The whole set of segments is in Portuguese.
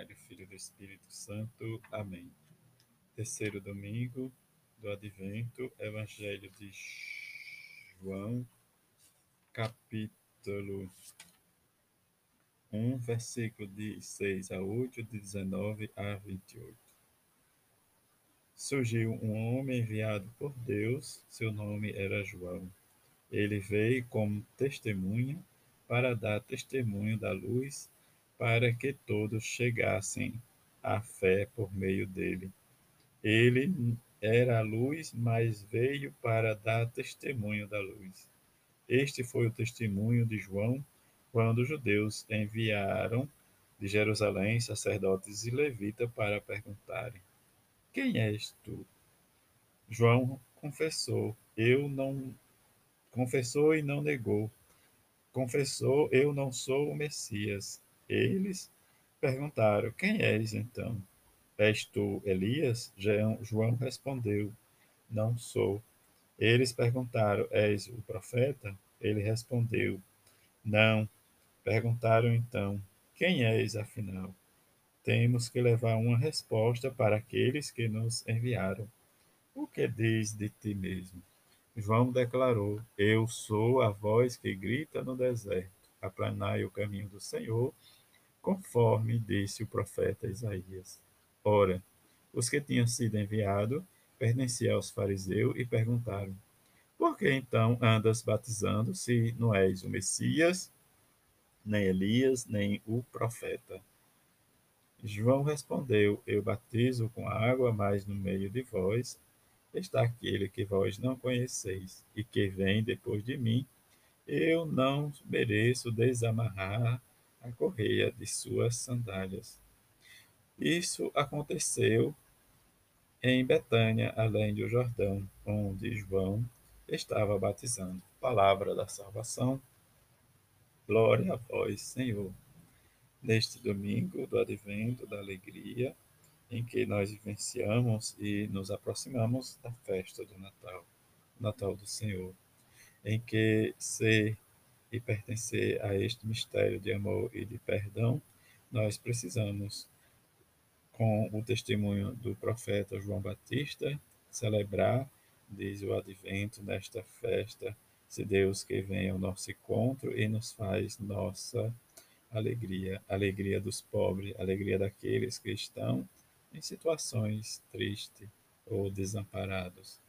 Pai, Filho e do Espírito Santo. Amém. Terceiro domingo do Advento, Evangelho de João, capítulo 1, versículo de 6 a 8, de 19 a 28. Surgiu um homem enviado por Deus, seu nome era João. Ele veio como testemunha para dar testemunho da luz para que todos chegassem à fé por meio dele. Ele era a luz, mas veio para dar testemunho da luz. Este foi o testemunho de João quando os judeus enviaram de Jerusalém sacerdotes e levitas para perguntarem: Quem és tu? João confessou: Eu não confessou e não negou. Confessou: Eu não sou o Messias. Eles perguntaram: Quem és então? És tu Elias? João respondeu: Não sou. Eles perguntaram: És o profeta? Ele respondeu: Não. Perguntaram então: Quem és afinal? Temos que levar uma resposta para aqueles que nos enviaram. O que diz de ti mesmo? João declarou: Eu sou a voz que grita no deserto. Aplanai o caminho do Senhor conforme disse o profeta Isaías. Ora, os que tinham sido enviados pertenciam aos fariseus e perguntaram: Por que então andas batizando se não és o Messias, nem Elias, nem o profeta? João respondeu: Eu batizo com água, mas no meio de vós está aquele que vós não conheceis e que vem depois de mim. Eu não mereço desamarrar a correia de suas sandálias. Isso aconteceu em Betânia, além do Jordão, onde João estava batizando. Palavra da salvação. Glória a vós, Senhor. Neste domingo do advento da alegria, em que nós vivenciamos e nos aproximamos da festa do Natal, Natal do Senhor, em que ser e pertencer a este mistério de amor e de perdão, nós precisamos, com o testemunho do profeta João Batista, celebrar, diz o advento, nesta festa, se Deus que vem ao nosso encontro e nos faz nossa alegria, alegria dos pobres, alegria daqueles que estão em situações tristes ou desamparados,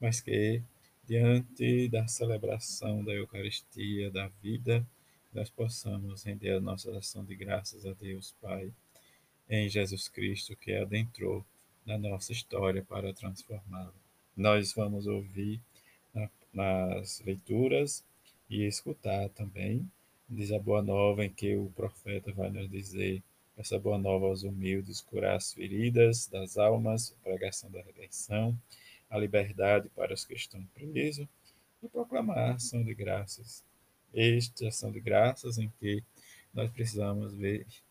mas que diante da celebração da Eucaristia, da vida, nós possamos render a nossa ação de graças a Deus Pai, em Jesus Cristo, que adentrou na nossa história para transformá-la. Nós vamos ouvir na, nas leituras e escutar também, diz a boa nova em que o profeta vai nos dizer essa boa nova aos humildes, curar as feridas das almas, pregação da redenção, a liberdade para os que estão presos e proclamar a ação de graças. Esta ação de graças em que nós precisamos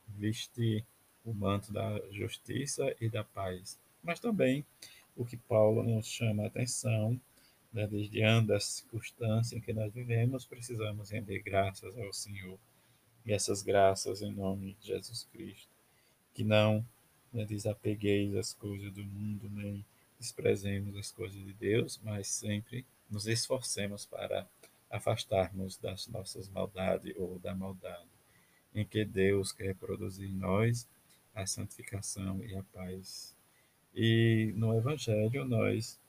vestir o manto da justiça e da paz. Mas também o que Paulo nos chama a atenção, né, desde diante da circunstância em que nós vivemos, precisamos render graças ao Senhor. E essas graças em nome de Jesus Cristo. Que não né, desapegueis as coisas do mundo, nem desprezemos as coisas de Deus, mas sempre nos esforcemos para afastarmos das nossas maldades ou da maldade, em que Deus quer produzir em nós a santificação e a paz. E no Evangelho nós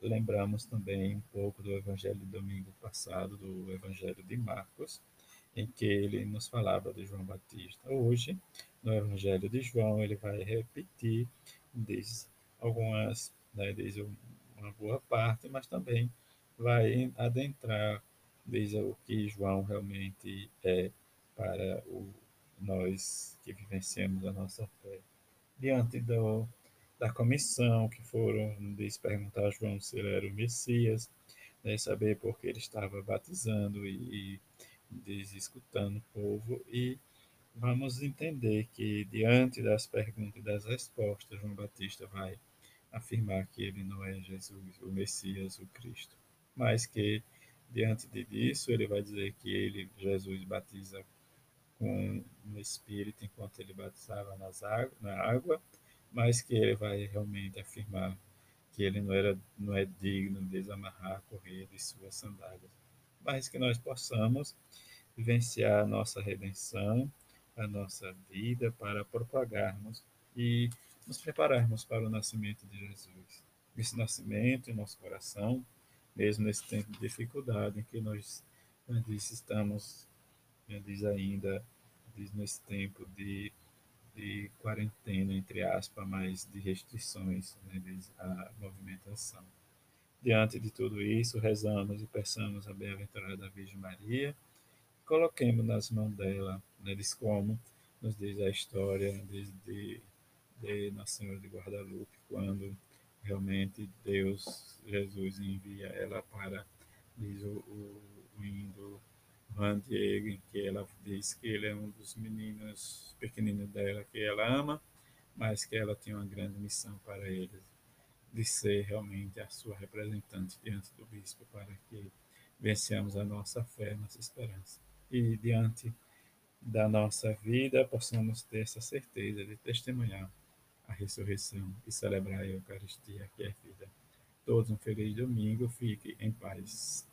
lembramos também um pouco do Evangelho do domingo passado, do Evangelho de Marcos, em que ele nos falava de João Batista. Hoje, no Evangelho de João, ele vai repetir, diz algumas né, desde uma boa parte, mas também vai adentrar desde o que João realmente é para o, nós que vivenciamos a nossa fé. Diante do, da comissão que foram diz, perguntar a João se ele era o Messias, né, saber por que ele estava batizando e, e escutando o povo e vamos entender que diante das perguntas e das respostas João Batista vai afirmar que ele não é Jesus, o Messias, o Cristo, mas que diante disso ele vai dizer que ele, Jesus, batiza com no Espírito enquanto ele batizava nas água, na água, mas que ele vai realmente afirmar que ele não, era, não é digno de desamarrar a correia de suas sandálias, mas que nós possamos vivenciar a nossa redenção, a nossa vida, para propagarmos e nos prepararmos para o nascimento de Jesus. Esse nascimento em nosso coração, mesmo nesse tempo de dificuldade em que nós, diz, estamos, diz ainda, diz nesse tempo de de quarentena, entre aspas, mas de restrições né, à movimentação. Diante de tudo isso, rezamos e peçamos a bem-aventurada Virgem Maria, coloquemos nas mãos dela, né, diz como nos diz a história de, de, de Nossa Senhora de Guadalupe, quando realmente Deus, Jesus, envia ela para, diz o, o, o indo Juan Diego, que ela diz que ele é um dos meninos pequeninos dela que ela ama, mas que ela tem uma grande missão para ele, de ser realmente a sua representante diante do bispo, para que vençamos a nossa fé, a nossa esperança. E diante da nossa vida, possamos ter essa certeza de testemunhar a ressurreição e celebrar a Eucaristia, que é vida. Todos um feliz domingo, fique em paz.